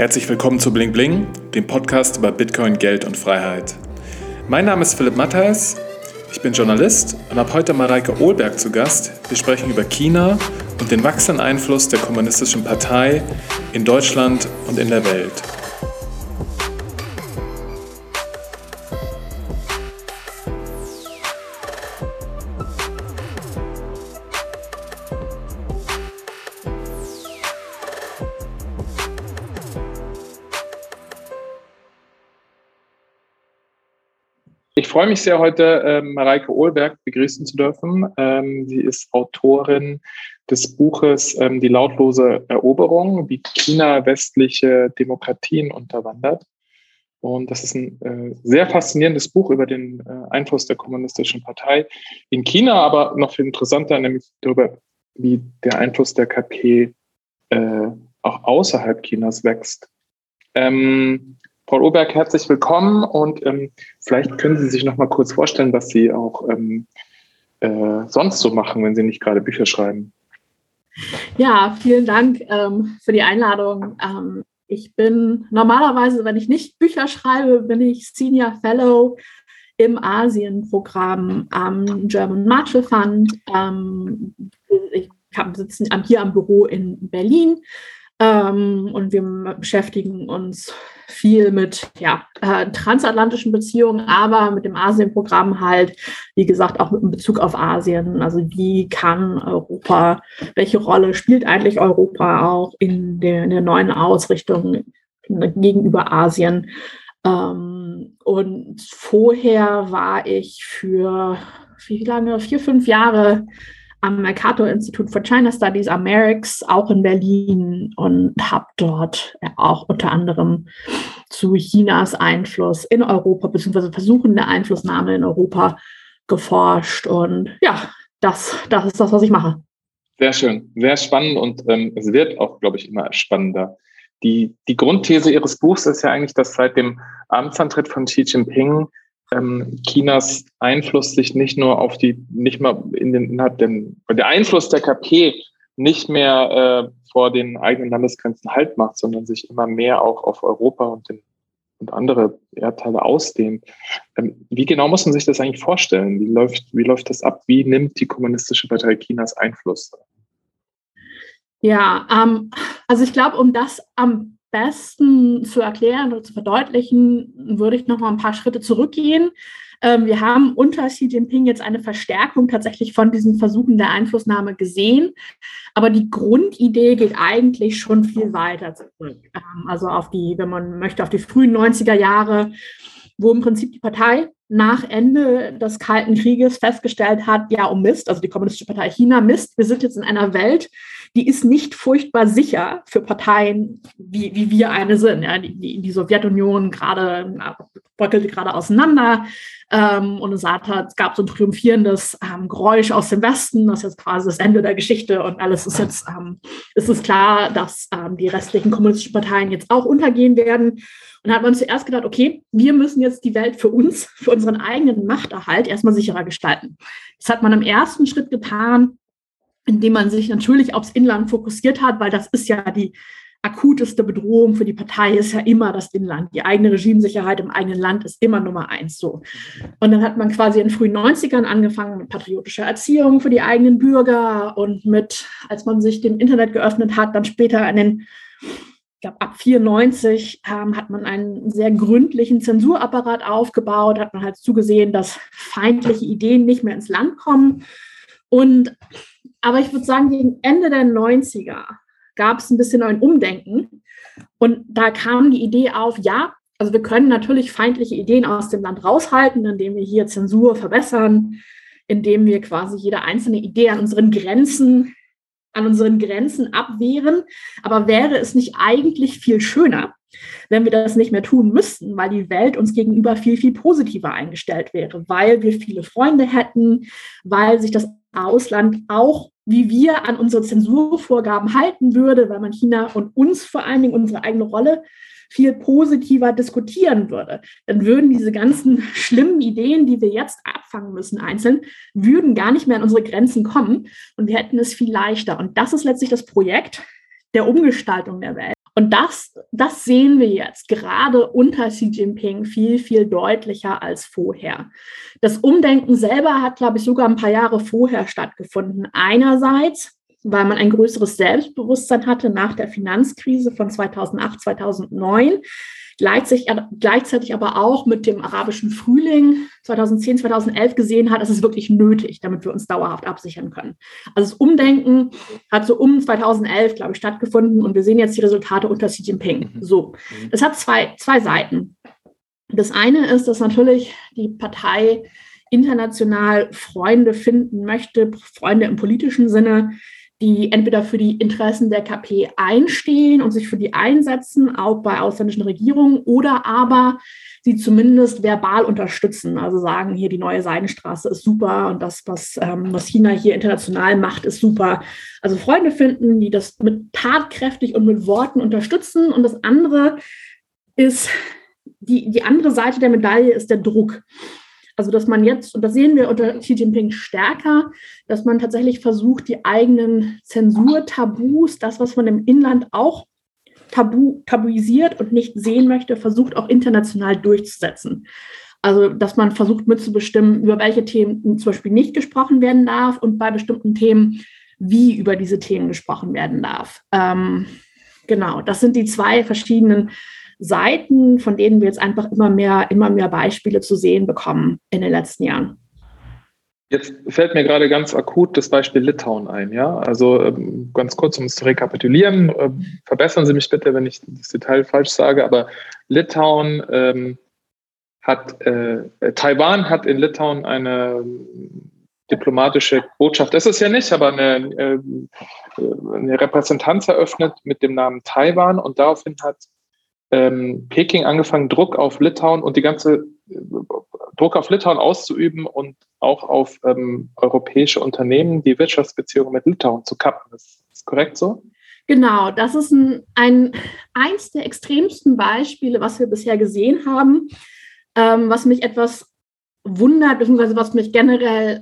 Herzlich willkommen zu Bling Bling, dem Podcast über Bitcoin, Geld und Freiheit. Mein Name ist Philipp Mattheis, ich bin Journalist und habe heute Mareike Ohlberg zu Gast. Wir sprechen über China und den wachsenden Einfluss der Kommunistischen Partei in Deutschland und in der Welt. Freue mich sehr, heute ähm, Mareike Ohlberg begrüßen zu dürfen. Ähm, sie ist Autorin des Buches ähm, Die lautlose Eroberung, wie China westliche Demokratien unterwandert. Und das ist ein äh, sehr faszinierendes Buch über den äh, Einfluss der Kommunistischen Partei in China, aber noch viel interessanter, nämlich darüber, wie der Einfluss der KP äh, auch außerhalb Chinas wächst. Ähm, Frau Oberg, herzlich willkommen und ähm, vielleicht können Sie sich noch mal kurz vorstellen, was Sie auch ähm, äh, sonst so machen, wenn Sie nicht gerade Bücher schreiben. Ja, vielen Dank ähm, für die Einladung. Ähm, ich bin normalerweise, wenn ich nicht Bücher schreibe, bin ich Senior Fellow im Asien-Programm am German Marshall Fund. Ähm, ich sitze hier am Büro in Berlin ähm, und wir beschäftigen uns viel mit ja, äh, transatlantischen Beziehungen, aber mit dem Asien-Programm halt, wie gesagt, auch mit Bezug auf Asien. Also wie kann Europa, welche Rolle spielt eigentlich Europa auch in der, in der neuen Ausrichtung gegenüber Asien? Ähm, und vorher war ich für wie lange? Vier, fünf Jahre am Mercator Institute for China Studies am Merix, auch in Berlin und habe dort auch unter anderem zu Chinas Einfluss in Europa beziehungsweise Versuchen der Einflussnahme in Europa geforscht und ja, das, das ist das, was ich mache. Sehr schön, sehr spannend und ähm, es wird auch, glaube ich, immer spannender. Die, die Grundthese Ihres Buchs ist ja eigentlich, dass seit dem Amtsantritt von Xi Jinping ähm, Chinas Einfluss sich nicht nur auf die, nicht mal in den, innerhalb den, der Einfluss der KP nicht mehr äh, vor den eigenen Landesgrenzen Halt macht, sondern sich immer mehr auch auf Europa und, den, und andere Erdteile ausdehnt. Ähm, wie genau muss man sich das eigentlich vorstellen? Wie läuft, wie läuft das ab? Wie nimmt die Kommunistische Partei Chinas Einfluss? Ja, ähm, also ich glaube, um das am besten zu erklären oder zu verdeutlichen, würde ich noch mal ein paar Schritte zurückgehen. Ähm, wir haben unter Xi Jinping jetzt eine Verstärkung tatsächlich von diesen Versuchen der Einflussnahme gesehen. Aber die Grundidee geht eigentlich schon viel weiter zurück. Ähm, also auf die, wenn man möchte, auf die frühen 90er Jahre, wo im Prinzip die Partei nach Ende des Kalten Krieges festgestellt hat, ja, um Mist, also die Kommunistische Partei China, Mist, wir sind jetzt in einer Welt, die ist nicht furchtbar sicher für Parteien, wie, wie wir eine sind. Ja, die, die Sowjetunion gerade bröckelte gerade auseinander ähm, und es, gab so ein triumphierendes ähm, Geräusch aus dem Westen, das ist jetzt quasi das Ende der Geschichte und alles ist jetzt, ähm, ist es klar, dass ähm, die restlichen kommunistischen Parteien jetzt auch untergehen werden. Und da hat man zuerst gedacht, okay, wir müssen jetzt die Welt für uns, für unseren eigenen Machterhalt erstmal sicherer gestalten. Das hat man im ersten Schritt getan, indem man sich natürlich aufs Inland fokussiert hat, weil das ist ja die akuteste Bedrohung für die Partei ist ja immer das Inland. Die eigene Regimesicherheit im eigenen Land ist immer Nummer eins so. Und dann hat man quasi in den frühen 90ern angefangen mit patriotischer Erziehung für die eigenen Bürger und mit, als man sich dem Internet geöffnet hat, dann später in den, ich glaube, ab 94 ähm, hat man einen sehr gründlichen Zensurapparat aufgebaut, hat man halt zugesehen, dass feindliche Ideen nicht mehr ins Land kommen. Und aber ich würde sagen, gegen Ende der 90er gab es ein bisschen ein Umdenken. Und da kam die Idee auf, ja, also wir können natürlich feindliche Ideen aus dem Land raushalten, indem wir hier Zensur verbessern, indem wir quasi jede einzelne Idee an unseren Grenzen, an unseren Grenzen abwehren. Aber wäre es nicht eigentlich viel schöner, wenn wir das nicht mehr tun müssten, weil die Welt uns gegenüber viel, viel positiver eingestellt wäre, weil wir viele Freunde hätten, weil sich das Ausland auch wie wir an unsere Zensurvorgaben halten würde, weil man China und uns vor allen Dingen unsere eigene Rolle viel positiver diskutieren würde. Dann würden diese ganzen schlimmen Ideen, die wir jetzt abfangen müssen, einzeln, würden gar nicht mehr an unsere Grenzen kommen und wir hätten es viel leichter. Und das ist letztlich das Projekt der Umgestaltung der Welt. Und das, das sehen wir jetzt gerade unter Xi Jinping viel, viel deutlicher als vorher. Das Umdenken selber hat, glaube ich, sogar ein paar Jahre vorher stattgefunden. Einerseits, weil man ein größeres Selbstbewusstsein hatte nach der Finanzkrise von 2008, 2009 gleichzeitig, aber auch mit dem arabischen Frühling 2010, 2011 gesehen hat, es ist wirklich nötig, damit wir uns dauerhaft absichern können. Also das Umdenken hat so um 2011, glaube ich, stattgefunden und wir sehen jetzt die Resultate unter Xi Jinping. Mhm. So, das hat zwei, zwei Seiten. Das eine ist, dass natürlich die Partei international Freunde finden möchte, Freunde im politischen Sinne, die entweder für die Interessen der KP einstehen und sich für die einsetzen, auch bei ausländischen Regierungen, oder aber sie zumindest verbal unterstützen. Also sagen, hier die neue Seidenstraße ist super und das, was, ähm, was China hier international macht, ist super. Also Freunde finden, die das mit tatkräftig und mit Worten unterstützen. Und das andere ist, die, die andere Seite der Medaille ist der Druck. Also, dass man jetzt, und das sehen wir unter Xi Jinping stärker, dass man tatsächlich versucht, die eigenen Zensurtabus, das, was man im Inland auch tabu, tabuisiert und nicht sehen möchte, versucht auch international durchzusetzen. Also, dass man versucht mitzubestimmen, über welche Themen zum Beispiel nicht gesprochen werden darf und bei bestimmten Themen, wie über diese Themen gesprochen werden darf. Ähm, genau, das sind die zwei verschiedenen Seiten, von denen wir jetzt einfach immer mehr, immer mehr Beispiele zu sehen bekommen in den letzten Jahren. Jetzt fällt mir gerade ganz akut das Beispiel Litauen ein. Ja, also ähm, ganz kurz, um es zu rekapitulieren. Äh, verbessern Sie mich bitte, wenn ich das Detail falsch sage. Aber Litauen ähm, hat, äh, Taiwan hat in Litauen eine diplomatische Botschaft. Das ist ja nicht, aber eine, äh, eine Repräsentanz eröffnet mit dem Namen Taiwan und daraufhin hat ähm, Peking angefangen, Druck auf Litauen und die ganze äh, Druck auf Litauen auszuüben und auch auf ähm, europäische Unternehmen die Wirtschaftsbeziehungen mit Litauen zu kappen. Das ist korrekt so? Genau, das ist ein, ein eins der extremsten Beispiele, was wir bisher gesehen haben, ähm, was mich etwas wundert, beziehungsweise was mich generell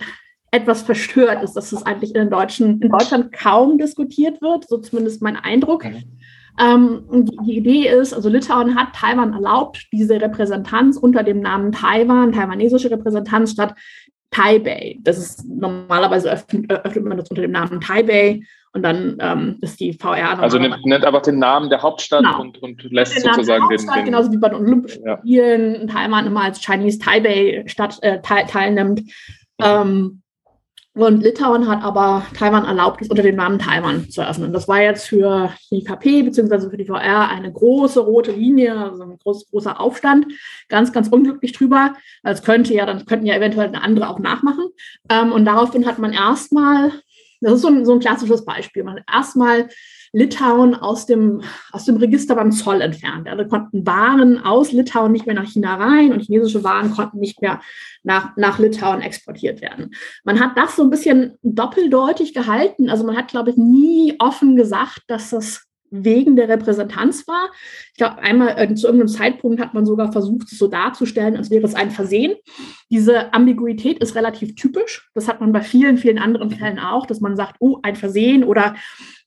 etwas verstört ist, dass es eigentlich in, Deutschen, in Deutschland kaum diskutiert wird, so zumindest mein Eindruck. Mhm. Ähm, die, die, Idee ist, also Litauen hat Taiwan erlaubt, diese Repräsentanz unter dem Namen Taiwan, taiwanesische Repräsentanz statt Taipei. Das ist normalerweise öffnet, öffnet man das unter dem Namen Taipei und dann ähm, ist die VR. Also nennt, nennt einfach den Namen der Hauptstadt genau. und, und lässt den sozusagen den, den. Genauso wie bei den Olympischen ja. Spielen Taiwan immer als Chinese Taipei Stadt äh, teilnimmt. Ähm, und Litauen hat aber Taiwan erlaubt, es unter dem Namen Taiwan zu eröffnen. Das war jetzt für die KP bzw. für die VR eine große rote Linie, also ein groß, großer Aufstand. Ganz, ganz unglücklich drüber. Es könnte ja, dann könnten ja eventuell eine andere auch nachmachen. Ähm, und daraufhin hat man erstmal, das ist so ein, so ein klassisches Beispiel, man erstmal Litauen aus dem, aus dem Register beim Zoll entfernt. Also konnten Waren aus Litauen nicht mehr nach China rein und chinesische Waren konnten nicht mehr nach, nach Litauen exportiert werden. Man hat das so ein bisschen doppeldeutig gehalten. Also man hat, glaube ich, nie offen gesagt, dass das wegen der Repräsentanz war. Ich glaube, einmal äh, zu irgendeinem Zeitpunkt hat man sogar versucht, es so darzustellen, als wäre es ein Versehen. Diese Ambiguität ist relativ typisch. Das hat man bei vielen, vielen anderen Fällen auch, dass man sagt, oh, ein Versehen oder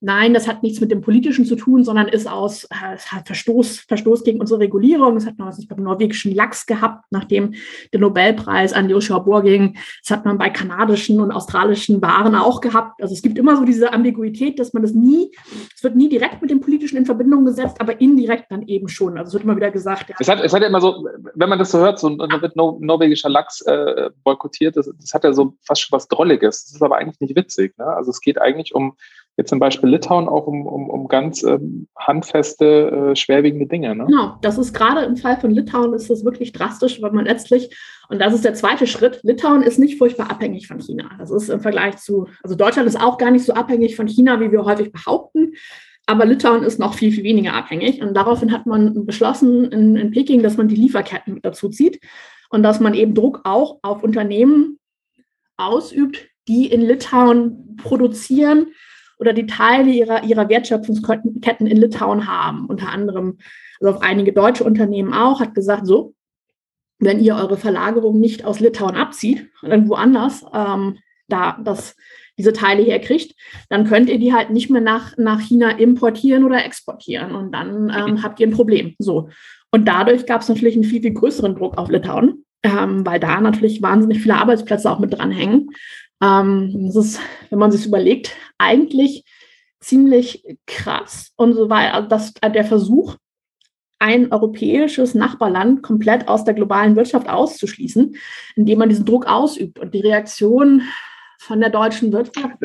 nein, das hat nichts mit dem Politischen zu tun, sondern ist aus äh, Verstoß, Verstoß gegen unsere Regulierung. Das hat man nicht beim norwegischen Lachs gehabt, nachdem der Nobelpreis an Joshua Bohr ging. Das hat man bei kanadischen und australischen Waren auch gehabt. Also es gibt immer so diese Ambiguität, dass man das nie, es wird nie direkt mit dem Politischen in Verbindung gesetzt, aber indirekt dann eben schon. Also es wird immer wieder gesagt. Ja. Es, hat, es hat ja immer so, wenn man das so hört, so, dann wird no, norwegischer Lachs äh, boykottiert. Das, das, hat ja so fast schon was Drolliges. Das ist aber eigentlich nicht witzig. Ne? Also es geht eigentlich um jetzt zum Beispiel Litauen auch um, um, um ganz ähm, handfeste, äh, schwerwiegende Dinge. Ne? Genau, das ist gerade im Fall von Litauen ist das wirklich drastisch, weil man letztlich, und das ist der zweite Schritt, Litauen ist nicht furchtbar abhängig von China. Das ist im Vergleich zu, also Deutschland ist auch gar nicht so abhängig von China, wie wir häufig behaupten. Aber Litauen ist noch viel, viel weniger abhängig. Und daraufhin hat man beschlossen in, in Peking, dass man die Lieferketten mit dazu zieht und dass man eben Druck auch auf Unternehmen ausübt, die in Litauen produzieren oder die Teile ihrer, ihrer Wertschöpfungsketten in Litauen haben. Unter anderem, also auf einige deutsche Unternehmen auch, hat gesagt, so, wenn ihr eure Verlagerung nicht aus Litauen abzieht, dann woanders, ähm, da das diese Teile herkriegt, dann könnt ihr die halt nicht mehr nach, nach China importieren oder exportieren. Und dann ähm, habt ihr ein Problem. So. Und dadurch gab es natürlich einen viel, viel größeren Druck auf Litauen, ähm, weil da natürlich wahnsinnig viele Arbeitsplätze auch mit dranhängen. Ähm, das ist, wenn man sich überlegt, eigentlich ziemlich krass und so weiter. Also das, der Versuch, ein europäisches Nachbarland komplett aus der globalen Wirtschaft auszuschließen, indem man diesen Druck ausübt. Und die Reaktion von der deutschen Wirtschaft,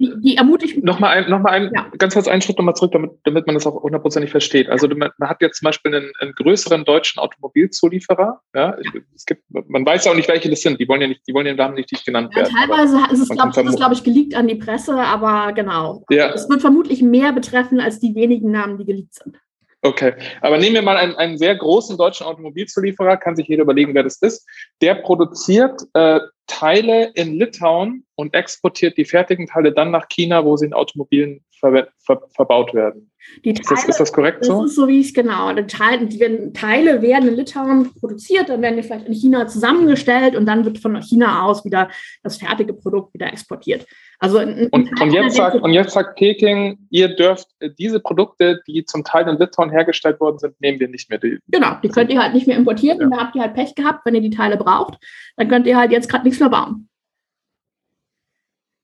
die, die ermutigt Nochmal ein, noch mal ein ja. ganz kurz einen Schritt nochmal zurück, damit, damit man das auch hundertprozentig versteht. Also man, man, hat jetzt zum Beispiel einen, einen größeren deutschen Automobilzulieferer. Ja? Es gibt, man weiß ja auch nicht, welche das sind. Die wollen ja nicht, die wollen ja namentlich nicht genannt ja, werden. Teilweise ist es, glaube glaub ich, geleakt an die Presse, aber genau. Ja. Es wird vermutlich mehr betreffen als die wenigen Namen, die geleakt sind. Okay, aber nehmen wir mal einen, einen sehr großen deutschen Automobilzulieferer, kann sich jeder überlegen, wer das ist. Der produziert äh, Teile in Litauen und exportiert die fertigen Teile dann nach China, wo sie in Automobilen ver ver verbaut werden. Teile, ist, das, ist, das, korrekt so? Das ist so, wie ich es genau. Die Teile, die Teile werden in Litauen produziert, dann werden die vielleicht in China zusammengestellt und dann wird von China aus wieder das fertige Produkt wieder exportiert. Also in, und, und, jetzt sagt, und jetzt sagt Peking, ihr dürft äh, diese Produkte, die zum Teil in Litauen hergestellt worden sind, nehmen wir nicht mehr. Die, genau, die könnt ihr halt nicht mehr importieren ja. und da habt ihr halt Pech gehabt, wenn ihr die Teile braucht, dann könnt ihr halt jetzt gerade nichts bauen.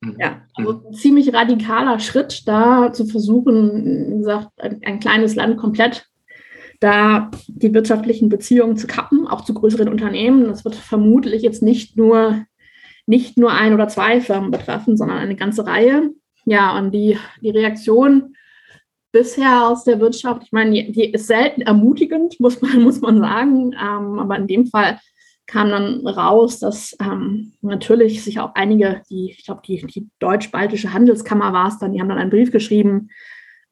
Mhm. Ja, also ein ziemlich radikaler Schritt, da zu versuchen, wie gesagt, ein, ein, kleines Land komplett da die wirtschaftlichen Beziehungen zu kappen, auch zu größeren Unternehmen. Das wird vermutlich jetzt nicht nur, nicht nur ein oder zwei Firmen betreffen, sondern eine ganze Reihe. Ja, und die, die Reaktion bisher aus der Wirtschaft, ich meine, die, die ist selten ermutigend, muss man, muss man sagen, ähm, aber in dem Fall kam dann raus, dass ähm, natürlich sich auch einige, die, ich glaube, die, die deutsch-baltische Handelskammer war es dann, die haben dann einen Brief geschrieben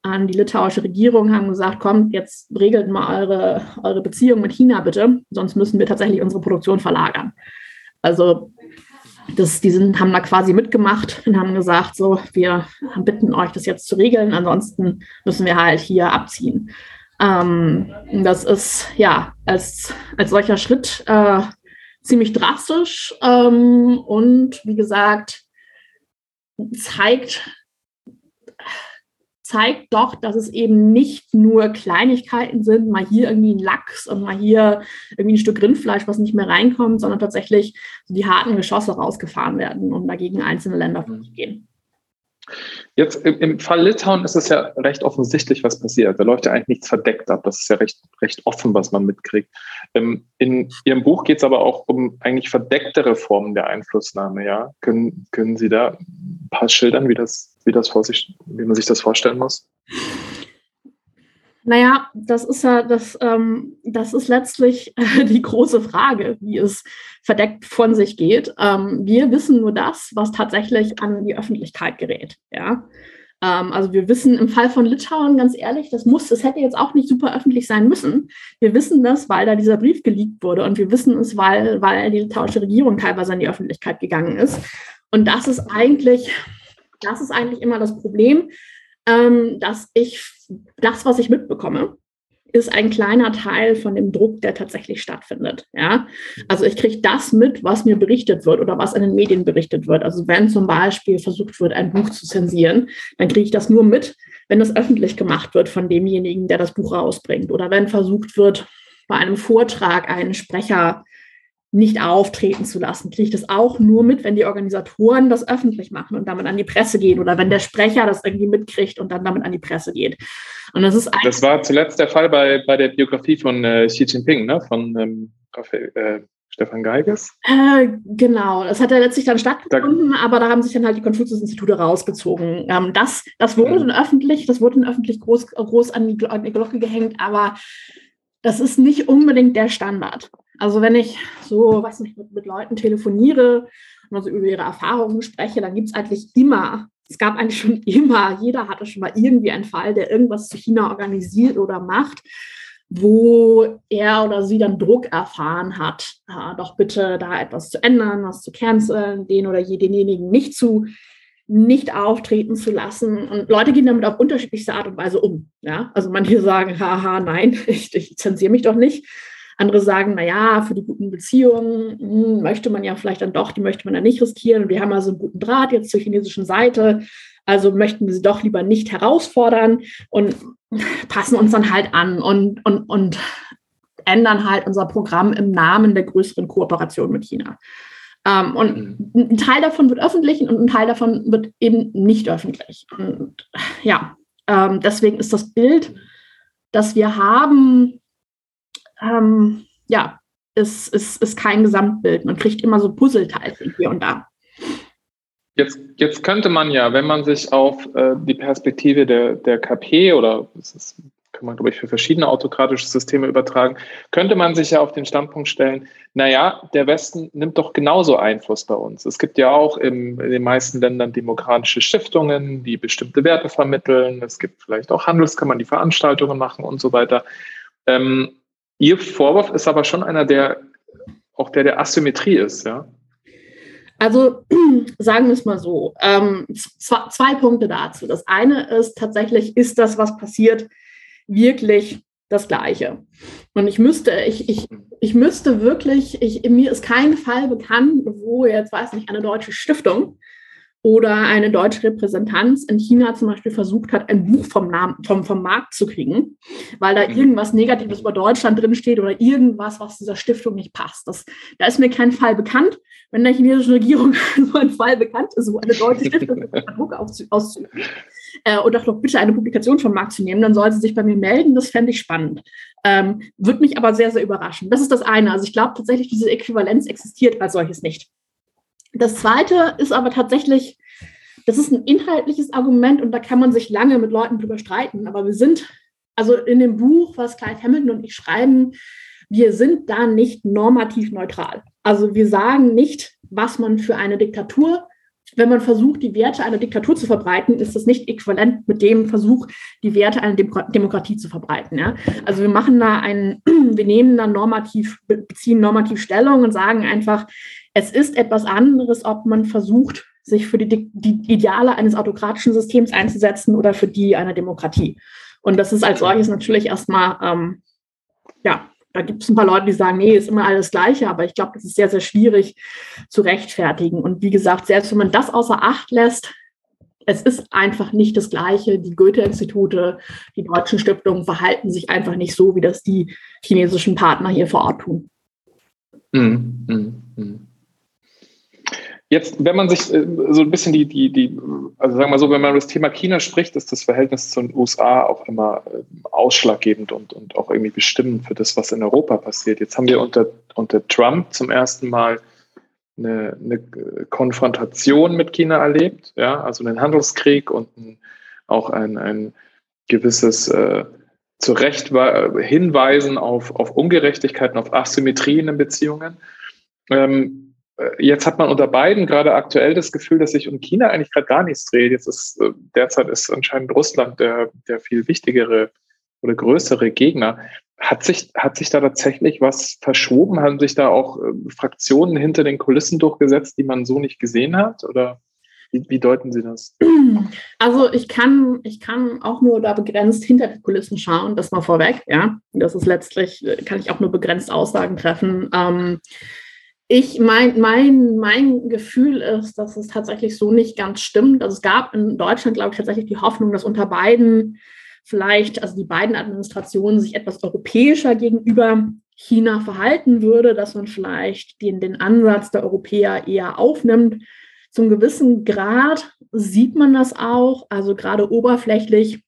an die litauische Regierung, haben gesagt, kommt, jetzt regelt mal eure, eure Beziehung mit China bitte, sonst müssen wir tatsächlich unsere Produktion verlagern. Also das, die sind, haben da quasi mitgemacht und haben gesagt, so, wir bitten euch, das jetzt zu regeln, ansonsten müssen wir halt hier abziehen. Ähm, das ist ja als, als solcher Schritt äh, ziemlich drastisch ähm, und wie gesagt, zeigt, zeigt doch, dass es eben nicht nur Kleinigkeiten sind, mal hier irgendwie ein Lachs und mal hier irgendwie ein Stück Rindfleisch, was nicht mehr reinkommt, sondern tatsächlich die harten Geschosse rausgefahren werden, um dagegen einzelne Länder vorzugehen. Jetzt im, im, Fall Litauen ist es ja recht offensichtlich, was passiert. Da läuft ja eigentlich nichts verdeckt ab. Das ist ja recht, recht offen, was man mitkriegt. Ähm, in Ihrem Buch geht es aber auch um eigentlich verdecktere Formen der Einflussnahme. Ja? Können, können Sie da ein paar schildern, wie, das, wie, das vor sich, wie man sich das vorstellen muss? Naja, das ist ja, das, ähm, das ist letztlich äh, die große Frage, wie es verdeckt von sich geht. Ähm, wir wissen nur das, was tatsächlich an die Öffentlichkeit gerät. Ja? Ähm, also wir wissen im Fall von Litauen, ganz ehrlich, das muss, das hätte jetzt auch nicht super öffentlich sein müssen. Wir wissen das, weil da dieser Brief geleakt wurde und wir wissen es, weil, weil die litauische Regierung teilweise an die Öffentlichkeit gegangen ist. Und das ist eigentlich, das ist eigentlich immer das Problem, ähm, dass ich das, was ich mitbekomme, ist ein kleiner Teil von dem Druck, der tatsächlich stattfindet. Ja? Also ich kriege das mit, was mir berichtet wird oder was in den Medien berichtet wird. Also wenn zum Beispiel versucht wird, ein Buch zu zensieren, dann kriege ich das nur mit, wenn es öffentlich gemacht wird von demjenigen, der das Buch rausbringt. Oder wenn versucht wird, bei einem Vortrag einen Sprecher nicht auftreten zu lassen, kriege ich das auch nur mit, wenn die Organisatoren das öffentlich machen und damit an die Presse gehen oder wenn der Sprecher das irgendwie mitkriegt und dann damit an die Presse geht. Und das ist Das war zuletzt der Fall bei, bei der Biografie von äh, Xi Jinping, ne? von ähm, Raphael, äh, Stefan Geiges? Äh, genau, das hat ja letztlich dann stattgefunden, da, aber da haben sich dann halt die Konfuzius-Institute rausgezogen. Ähm, das, das wurde mhm. dann öffentlich, das wurde dann öffentlich groß, groß an, die, an die Glocke gehängt, aber das ist nicht unbedingt der Standard. Also wenn ich so, weiß nicht, mit, mit Leuten telefoniere und also über ihre Erfahrungen spreche, dann gibt es eigentlich immer, es gab eigentlich schon immer, jeder hatte schon mal irgendwie einen Fall, der irgendwas zu China organisiert oder macht, wo er oder sie dann Druck erfahren hat, äh, doch bitte da etwas zu ändern, was zu canceln, den oder denjenigen nicht zu nicht auftreten zu lassen. Und Leute gehen damit auf unterschiedlichste Art und Weise um. Ja? Also manche sagen, haha, nein, ich, ich zensiere mich doch nicht. Andere sagen, naja, für die guten Beziehungen hm, möchte man ja vielleicht dann doch, die möchte man ja nicht riskieren. Und wir haben also einen guten Draht jetzt zur chinesischen Seite. Also möchten wir sie doch lieber nicht herausfordern und passen uns dann halt an und, und, und ändern halt unser Programm im Namen der größeren Kooperation mit China. Ähm, und mhm. ein Teil davon wird öffentlich und ein Teil davon wird eben nicht öffentlich. Und ja, ähm, deswegen ist das Bild, das wir haben, ähm, ja, ist, ist, ist kein Gesamtbild. Man kriegt immer so Puzzleteile hier und da. Jetzt, jetzt könnte man ja, wenn man sich auf äh, die Perspektive der, der KP oder das ist, kann man, glaube ich, für verschiedene autokratische Systeme übertragen, könnte man sich ja auf den Standpunkt stellen, naja, der Westen nimmt doch genauso Einfluss bei uns. Es gibt ja auch im, in den meisten Ländern demokratische Stiftungen, die bestimmte Werte vermitteln. Es gibt vielleicht auch Handelskammern, die Veranstaltungen machen und so weiter. Ähm, Ihr Vorwurf ist aber schon einer, der auch der der Asymmetrie ist, ja? Also sagen wir es mal so, ähm, zwei, Punkte dazu. Das eine ist tatsächlich, ist das, was passiert, wirklich das Gleiche. Und ich müsste, ich, ich, ich müsste wirklich, ich, mir ist kein Fall bekannt, wo jetzt, weiß nicht, eine deutsche Stiftung oder eine deutsche Repräsentanz in China zum Beispiel versucht hat, ein Buch vom, Namen, vom, vom Markt zu kriegen, weil da mhm. irgendwas Negatives über Deutschland drinsteht oder irgendwas, was dieser Stiftung nicht passt. Das, da ist mir kein Fall bekannt. Wenn der chinesischen Regierung so ein Fall bekannt ist, wo eine deutsche Stiftung Druck auszuüben äh, oder doch bitte eine Publikation vom Markt zu nehmen, dann soll sie sich bei mir melden. Das fände ich spannend. Ähm, Würde mich aber sehr, sehr überraschen. Das ist das eine. Also ich glaube tatsächlich, diese Äquivalenz existiert als solches nicht. Das zweite ist aber tatsächlich, das ist ein inhaltliches Argument und da kann man sich lange mit Leuten drüber streiten. Aber wir sind, also in dem Buch, was Clive Hamilton und ich schreiben, wir sind da nicht normativ neutral. Also wir sagen nicht, was man für eine Diktatur wenn man versucht, die Werte einer Diktatur zu verbreiten, ist das nicht äquivalent mit dem Versuch, die Werte einer Demokratie zu verbreiten. Ja? Also wir machen da einen, wir nehmen da normativ, beziehen normativ Stellung und sagen einfach, es ist etwas anderes, ob man versucht, sich für die, die Ideale eines autokratischen Systems einzusetzen oder für die einer Demokratie. Und das ist als solches natürlich erstmal, ähm, ja, da gibt es ein paar Leute, die sagen, nee, ist immer alles Gleiche, aber ich glaube, das ist sehr, sehr schwierig zu rechtfertigen. Und wie gesagt, selbst wenn man das außer Acht lässt, es ist einfach nicht das Gleiche. Die Goethe-Institute, die deutschen Stiftungen verhalten sich einfach nicht so, wie das die chinesischen Partner hier vor Ort tun. Mm, mm, mm. Jetzt, wenn man sich äh, so ein bisschen die, die, die, also sagen wir mal so, wenn man über das Thema China spricht, ist das Verhältnis zu den USA auch immer äh, ausschlaggebend und, und auch irgendwie bestimmend für das, was in Europa passiert. Jetzt haben wir unter, unter Trump zum ersten Mal eine, eine Konfrontation mit China erlebt, ja, also einen Handelskrieg und ein, auch ein, ein gewisses äh, zu Recht Hinweisen auf, auf Ungerechtigkeiten, auf Asymmetrien in Beziehungen. Ähm, äh, jetzt hat man unter beiden gerade aktuell das Gefühl, dass sich um China eigentlich gerade gar nichts dreht. Jetzt ist äh, derzeit ist anscheinend Russland der, der viel wichtigere oder größere Gegner. Hat sich, hat sich da tatsächlich was verschoben? Haben sich da auch äh, Fraktionen hinter den Kulissen durchgesetzt, die man so nicht gesehen hat? Oder wie, wie, deuten Sie das? Also ich kann, ich kann auch nur da begrenzt hinter die Kulissen schauen, das mal vorweg, ja. Das ist letztlich, kann ich auch nur begrenzt Aussagen treffen. Ähm, ich, mein, mein, mein Gefühl ist, dass es tatsächlich so nicht ganz stimmt. Also es gab in Deutschland, glaube ich, tatsächlich die Hoffnung, dass unter beiden vielleicht, also die beiden Administrationen sich etwas europäischer gegenüber China verhalten würde, dass man vielleicht den, den Ansatz der Europäer eher aufnimmt. Zum gewissen Grad sieht man das auch, also gerade oberflächlich.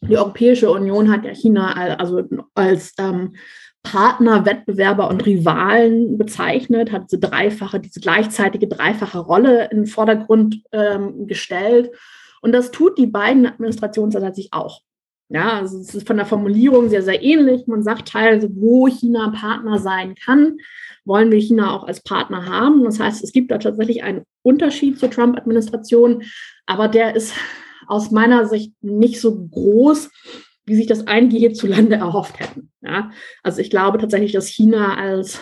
Die Europäische Union hat ja China also als ähm, Partner, Wettbewerber und Rivalen bezeichnet, hat diese dreifache, diese gleichzeitige dreifache Rolle in den Vordergrund ähm, gestellt. Und das tut die beiden Administrationen tatsächlich auch. Ja, also es ist von der Formulierung sehr, sehr ähnlich. Man sagt teilweise, wo China Partner sein kann, wollen wir China auch als Partner haben. Das heißt, es gibt da tatsächlich einen Unterschied zur Trump-Administration, aber der ist aus meiner Sicht nicht so groß, wie sich das einige hierzulande erhofft hätten. Ja? Also ich glaube tatsächlich, dass China als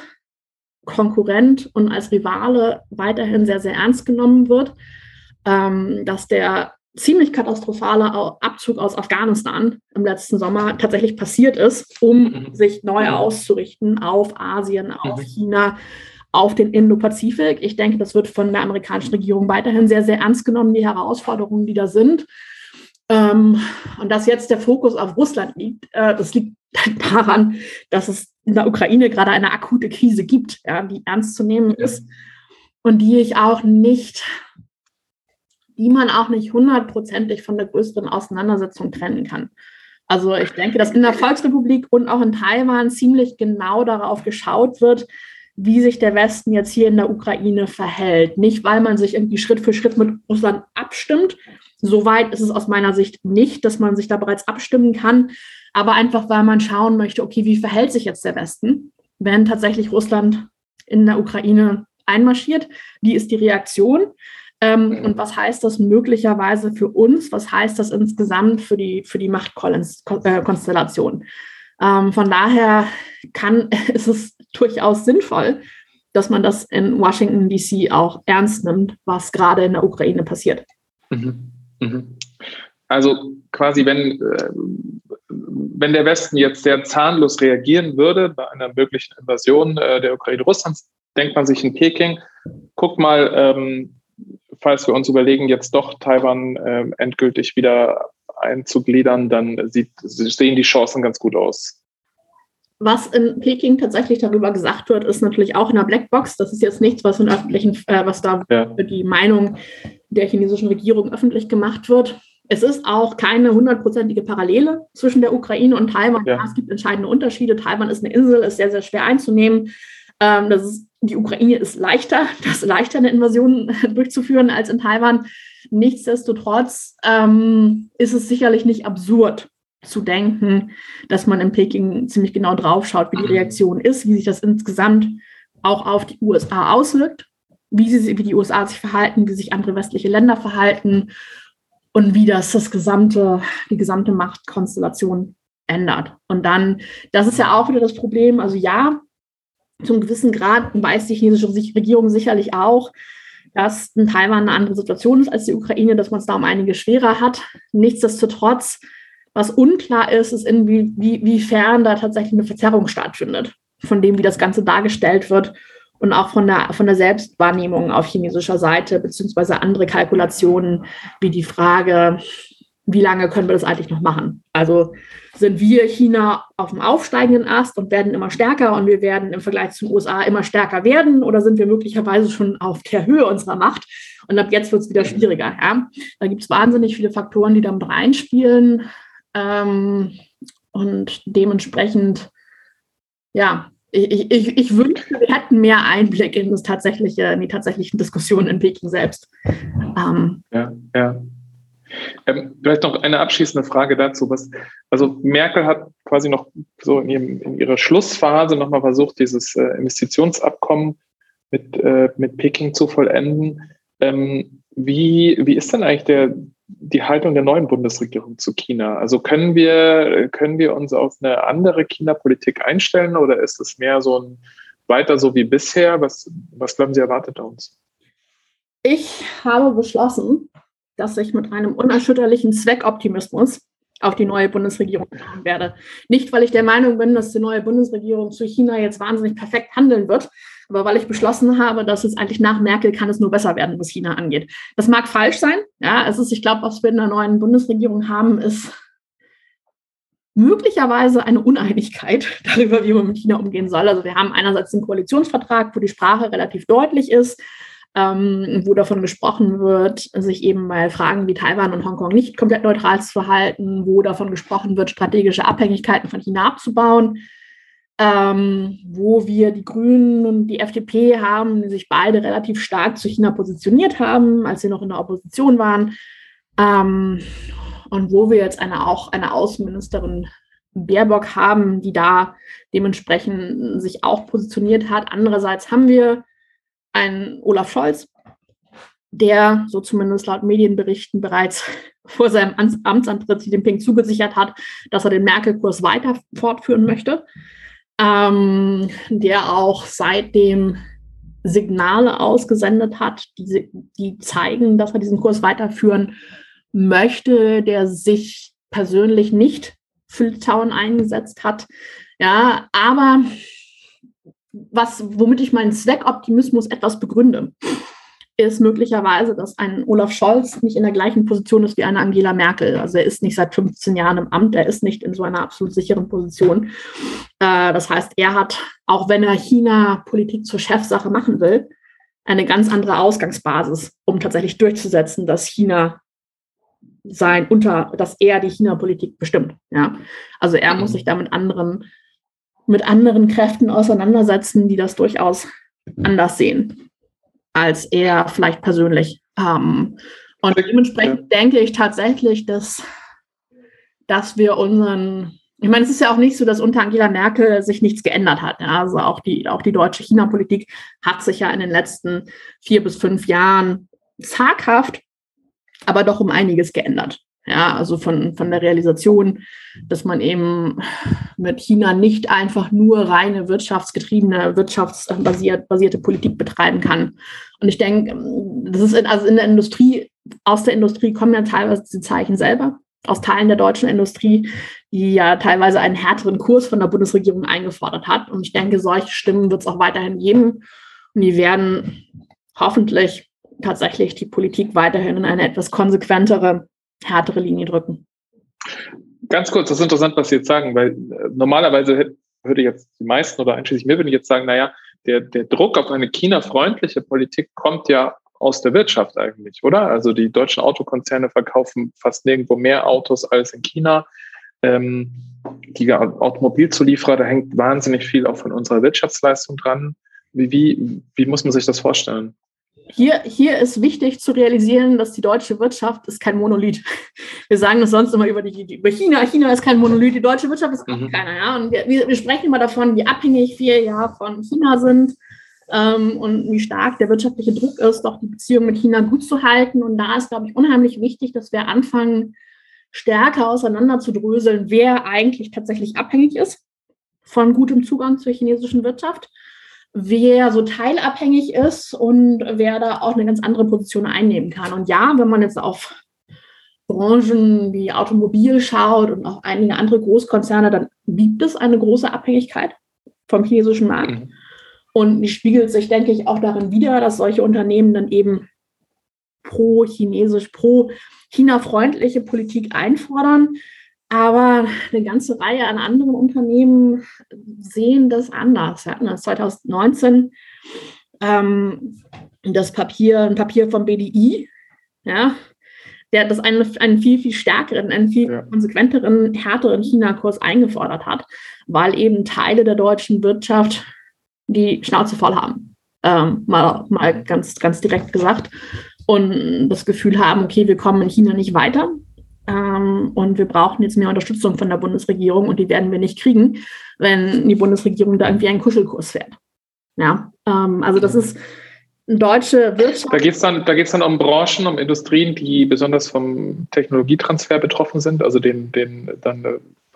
Konkurrent und als Rivale weiterhin sehr, sehr ernst genommen wird, ähm, dass der ziemlich katastrophaler Abzug aus Afghanistan im letzten Sommer tatsächlich passiert ist, um mhm. sich neu mhm. auszurichten auf Asien, auf mhm. China, auf den Indo-Pazifik. Ich denke, das wird von der amerikanischen Regierung weiterhin sehr, sehr ernst genommen, die Herausforderungen, die da sind. Ähm, und dass jetzt der Fokus auf Russland liegt, äh, das liegt daran, dass es in der Ukraine gerade eine akute Krise gibt, ja, die ernst zu nehmen ist und die ich auch nicht die man auch nicht hundertprozentig von der größeren Auseinandersetzung trennen kann. Also ich denke, dass in der Volksrepublik und auch in Taiwan ziemlich genau darauf geschaut wird, wie sich der Westen jetzt hier in der Ukraine verhält. Nicht, weil man sich irgendwie Schritt für Schritt mit Russland abstimmt. Soweit ist es aus meiner Sicht nicht, dass man sich da bereits abstimmen kann, aber einfach, weil man schauen möchte, okay, wie verhält sich jetzt der Westen, wenn tatsächlich Russland in der Ukraine einmarschiert? Wie ist die Reaktion? Ähm. Und was heißt das möglicherweise für uns? Was heißt das insgesamt für die, für die Machtkonstellation? Ähm, von daher kann, ist es durchaus sinnvoll, dass man das in Washington, DC auch ernst nimmt, was gerade in der Ukraine passiert. Mhm. Mhm. Also quasi, wenn, äh, wenn der Westen jetzt sehr zahnlos reagieren würde bei einer möglichen Invasion äh, der Ukraine Russlands, denkt man sich in Peking, guck mal, ähm, falls wir uns überlegen, jetzt doch Taiwan äh, endgültig wieder einzugliedern, dann sieht, sehen die Chancen ganz gut aus. Was in Peking tatsächlich darüber gesagt wird, ist natürlich auch in der Blackbox. Das ist jetzt nichts, was in öffentlichen, äh, was da ja. für die Meinung der chinesischen Regierung öffentlich gemacht wird. Es ist auch keine hundertprozentige Parallele zwischen der Ukraine und Taiwan. Ja. Es gibt entscheidende Unterschiede. Taiwan ist eine Insel, ist sehr, sehr schwer einzunehmen. Ähm, das ist die Ukraine ist leichter, das ist leichter, eine Invasion durchzuführen als in Taiwan. Nichtsdestotrotz ähm, ist es sicherlich nicht absurd zu denken, dass man in Peking ziemlich genau drauf schaut, wie die Reaktion ist, wie sich das insgesamt auch auf die USA auswirkt, wie, sie, wie die USA sich verhalten, wie sich andere westliche Länder verhalten und wie das, das gesamte, die gesamte Machtkonstellation ändert. Und dann, das ist ja auch wieder das Problem. Also ja, zum gewissen Grad weiß die chinesische Regierung sicherlich auch, dass in Taiwan eine andere Situation ist als die Ukraine, dass man es da um einige schwerer hat. Nichtsdestotrotz, was unklar ist, ist inwiefern da tatsächlich eine Verzerrung stattfindet von dem, wie das Ganze dargestellt wird und auch von der, von der Selbstwahrnehmung auf chinesischer Seite, beziehungsweise andere Kalkulationen, wie die Frage, wie lange können wir das eigentlich noch machen? Also sind wir China auf dem aufsteigenden Ast und werden immer stärker und wir werden im Vergleich zu den USA immer stärker werden oder sind wir möglicherweise schon auf der Höhe unserer Macht und ab jetzt wird es wieder schwieriger. Ja? Da gibt es wahnsinnig viele Faktoren, die damit reinspielen ähm, und dementsprechend, ja, ich, ich, ich wünschte, wir hätten mehr Einblick in, das tatsächliche, in die tatsächlichen Diskussionen in Peking selbst. Ähm, ja, ja. Ähm, vielleicht noch eine abschließende Frage dazu. Was, also Merkel hat quasi noch so in, ihrem, in ihrer Schlussphase nochmal versucht, dieses äh, Investitionsabkommen mit, äh, mit Peking zu vollenden. Ähm, wie, wie ist denn eigentlich der, die Haltung der neuen Bundesregierung zu China? Also können wir, können wir uns auf eine andere China-Politik einstellen oder ist es mehr so ein weiter so wie bisher? Was, was glauben Sie, erwartet uns? Ich habe beschlossen, dass ich mit einem unerschütterlichen Zweckoptimismus auf die neue Bundesregierung schauen werde. Nicht, weil ich der Meinung bin, dass die neue Bundesregierung zu China jetzt wahnsinnig perfekt handeln wird, aber weil ich beschlossen habe, dass es eigentlich nach Merkel kann es nur besser werden, was China angeht. Das mag falsch sein. Ja, es ist, ich glaube, was wir in der neuen Bundesregierung haben, ist möglicherweise eine Uneinigkeit darüber, wie man mit China umgehen soll. Also wir haben einerseits den Koalitionsvertrag, wo die Sprache relativ deutlich ist ähm, wo davon gesprochen wird, sich eben bei Fragen wie Taiwan und Hongkong nicht komplett neutral zu verhalten, wo davon gesprochen wird, strategische Abhängigkeiten von China abzubauen, ähm, wo wir die Grünen und die FDP haben, die sich beide relativ stark zu China positioniert haben, als sie noch in der Opposition waren. Ähm, und wo wir jetzt eine, auch eine Außenministerin Baerbock haben, die da dementsprechend sich auch positioniert hat. Andererseits haben wir ein Olaf Scholz, der, so zumindest laut Medienberichten, bereits vor seinem Amtsantritt Xi Jinping zugesichert hat, dass er den Merkel-Kurs weiter fortführen möchte, ähm, der auch seitdem Signale ausgesendet hat, die, die zeigen, dass er diesen Kurs weiterführen möchte, der sich persönlich nicht für Litauen eingesetzt hat. Ja, aber was, womit ich meinen Zweckoptimismus etwas begründe, ist möglicherweise, dass ein Olaf Scholz nicht in der gleichen Position ist wie eine Angela Merkel. Also er ist nicht seit 15 Jahren im Amt, er ist nicht in so einer absolut sicheren Position. Äh, das heißt, er hat, auch wenn er China-Politik zur Chefsache machen will, eine ganz andere Ausgangsbasis, um tatsächlich durchzusetzen, dass China sein unter, dass er die China-Politik bestimmt. Ja, also er muss mhm. sich da mit anderen, mit anderen Kräften auseinandersetzen, die das durchaus anders sehen als er vielleicht persönlich. Ähm, und dementsprechend denke ich tatsächlich, dass, dass wir unseren, ich meine, es ist ja auch nicht so, dass unter Angela Merkel sich nichts geändert hat. Ja? Also auch die, auch die deutsche China-Politik hat sich ja in den letzten vier bis fünf Jahren zaghaft, aber doch um einiges geändert. Ja, also von, von der Realisation, dass man eben mit China nicht einfach nur reine wirtschaftsgetriebene, wirtschaftsbasierte Politik betreiben kann. Und ich denke, das ist in, also in der Industrie, aus der Industrie kommen ja teilweise diese Zeichen selber, aus Teilen der deutschen Industrie, die ja teilweise einen härteren Kurs von der Bundesregierung eingefordert hat. Und ich denke, solche Stimmen wird es auch weiterhin geben. Und die werden hoffentlich tatsächlich die Politik weiterhin in eine etwas konsequentere härtere Linie drücken. Ganz kurz, das ist interessant, was Sie jetzt sagen, weil äh, normalerweise würde jetzt die meisten oder einschließlich mir, würde ich jetzt sagen, naja, der, der Druck auf eine China-freundliche Politik kommt ja aus der Wirtschaft eigentlich, oder? Also die deutschen Autokonzerne verkaufen fast nirgendwo mehr Autos als in China. Ähm, die Automobilzulieferer, da hängt wahnsinnig viel auch von unserer Wirtschaftsleistung dran. Wie, wie, wie muss man sich das vorstellen? hier, hier ist wichtig zu realisieren, dass die deutsche Wirtschaft ist kein Monolith. Wir sagen das sonst immer über, die, über China. China ist kein Monolith, die deutsche Wirtschaft ist auch mhm. keiner. Ja? Und wir, wir sprechen immer davon, wie abhängig wir ja von China sind ähm, und wie stark der wirtschaftliche Druck ist, doch die Beziehung mit China gut zu halten. Und da ist, glaube ich, unheimlich wichtig, dass wir anfangen, stärker auseinanderzudröseln, wer eigentlich tatsächlich abhängig ist von gutem Zugang zur chinesischen Wirtschaft wer so teilabhängig ist und wer da auch eine ganz andere Position einnehmen kann. Und ja, wenn man jetzt auf Branchen wie Automobil schaut und auch einige andere Großkonzerne, dann gibt es eine große Abhängigkeit vom chinesischen Markt. Mhm. Und die spiegelt sich, denke ich, auch darin wider, dass solche Unternehmen dann eben pro-chinesisch, pro-China-freundliche Politik einfordern. Aber eine ganze Reihe an anderen Unternehmen sehen das anders. Wir hatten das 2019 ähm, das Papier, ein Papier vom BDI, ja, der das einen, einen viel, viel stärkeren, einen viel ja. konsequenteren, härteren China-Kurs eingefordert hat, weil eben Teile der deutschen Wirtschaft die Schnauze voll haben. Ähm, mal, mal ganz, ganz direkt gesagt. Und das Gefühl haben, okay, wir kommen in China nicht weiter. Ähm, und wir brauchen jetzt mehr Unterstützung von der Bundesregierung und die werden wir nicht kriegen, wenn die Bundesregierung da irgendwie einen Kuschelkurs fährt. Ja, ähm, also das ist deutsche Wirtschaft. Da geht es dann, dann um Branchen, um Industrien, die besonders vom Technologietransfer betroffen sind, also denen, denen dann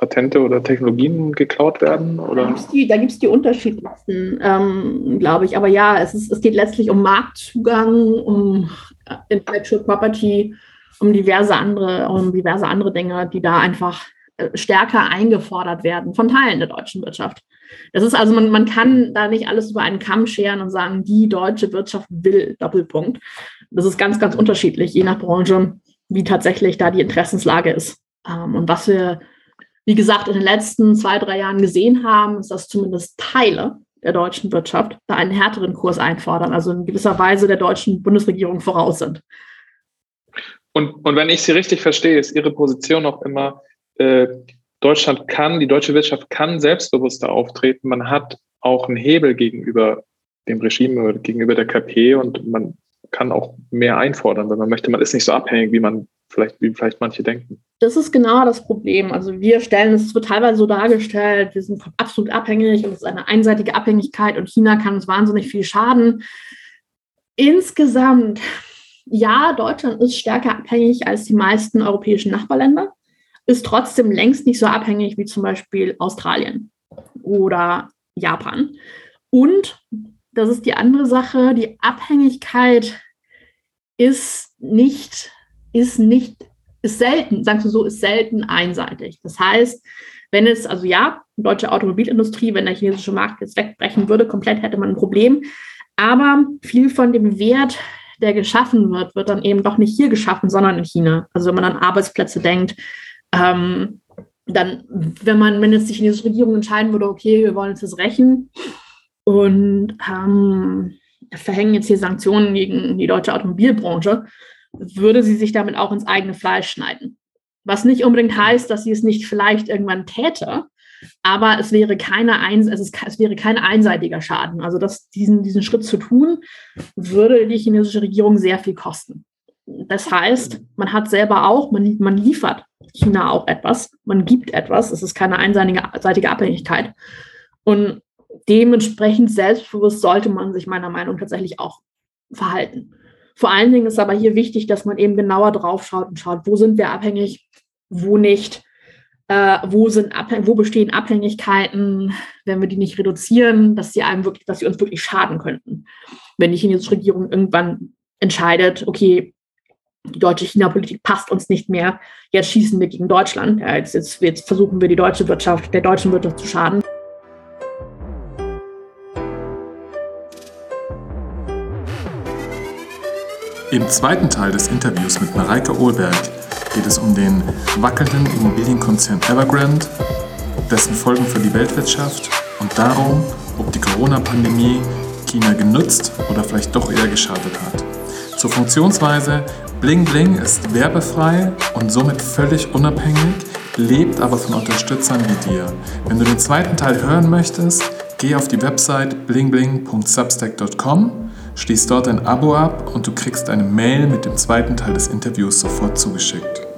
Patente oder Technologien geklaut werden? Oder? Da gibt es die, die unterschiedlichsten, ähm, glaube ich. Aber ja, es, ist, es geht letztlich um Marktzugang, um äh, Intellectual Property, um diverse andere, um diverse andere Dinge, die da einfach äh, stärker eingefordert werden von Teilen der deutschen Wirtschaft. Das ist also, man, man kann da nicht alles über einen Kamm scheren und sagen, die deutsche Wirtschaft will Doppelpunkt. Das ist ganz, ganz unterschiedlich, je nach Branche, wie tatsächlich da die Interessenslage ist. Ähm, und was wir, wie gesagt, in den letzten zwei, drei Jahren gesehen haben, ist, dass zumindest Teile der deutschen Wirtschaft da einen härteren Kurs einfordern, also in gewisser Weise der deutschen Bundesregierung voraus sind. Und, und wenn ich Sie richtig verstehe, ist Ihre Position auch immer, äh, Deutschland kann, die deutsche Wirtschaft kann selbstbewusster auftreten. Man hat auch einen Hebel gegenüber dem Regime, gegenüber der KP und man kann auch mehr einfordern, wenn man möchte. Man ist nicht so abhängig, wie man vielleicht, wie vielleicht manche denken. Das ist genau das Problem. Also wir stellen, es wird teilweise so dargestellt, wir sind absolut abhängig und es ist eine einseitige Abhängigkeit und China kann uns wahnsinnig viel schaden. Insgesamt ja, Deutschland ist stärker abhängig als die meisten europäischen Nachbarländer, ist trotzdem längst nicht so abhängig wie zum Beispiel Australien oder Japan. Und das ist die andere Sache, die Abhängigkeit ist nicht, ist nicht ist selten, sagst du so, ist selten einseitig. Das heißt, wenn es, also ja, deutsche Automobilindustrie, wenn der chinesische Markt jetzt wegbrechen würde, komplett hätte man ein Problem. Aber viel von dem Wert, der geschaffen wird, wird dann eben doch nicht hier geschaffen, sondern in China. Also wenn man an Arbeitsplätze denkt, ähm, dann, wenn man, wenn jetzt die chinesische Regierung entscheiden würde, okay, wir wollen jetzt das rächen und ähm, verhängen jetzt hier Sanktionen gegen die deutsche Automobilbranche, würde sie sich damit auch ins eigene Fleisch schneiden. Was nicht unbedingt heißt, dass sie es nicht vielleicht irgendwann täte, aber es wäre, keine ein, es, es, wäre kein einseitiger Schaden. Also das, diesen, diesen Schritt zu tun, würde die chinesische Regierung sehr viel kosten. Das heißt, man hat selber auch, man, man liefert China auch etwas, man gibt etwas, es ist keine einseitige Abhängigkeit. Und dementsprechend selbstbewusst sollte man sich meiner Meinung nach tatsächlich auch verhalten. Vor allen Dingen ist aber hier wichtig, dass man eben genauer drauf schaut und schaut, wo sind wir abhängig, wo nicht, äh, wo, sind wo bestehen Abhängigkeiten, wenn wir die nicht reduzieren, dass sie einem wirklich, dass sie uns wirklich schaden könnten. Wenn die chinesische Regierung irgendwann entscheidet, okay, die deutsche China-Politik passt uns nicht mehr, jetzt schießen wir gegen Deutschland, ja, jetzt, jetzt, jetzt versuchen wir die deutsche Wirtschaft, der deutschen Wirtschaft zu schaden. Im zweiten Teil des Interviews mit Mareike Ohlberg geht es um den wackelnden Immobilienkonzern Evergrande, dessen Folgen für die Weltwirtschaft und darum, ob die Corona-Pandemie China genutzt oder vielleicht doch eher geschadet hat. Zur Funktionsweise Bling Bling ist werbefrei und somit völlig unabhängig, lebt aber von Unterstützern wie dir. Wenn du den zweiten Teil hören möchtest, geh auf die Website blingbling.substack.com Schließ dort ein Abo ab und du kriegst eine Mail mit dem zweiten Teil des Interviews sofort zugeschickt.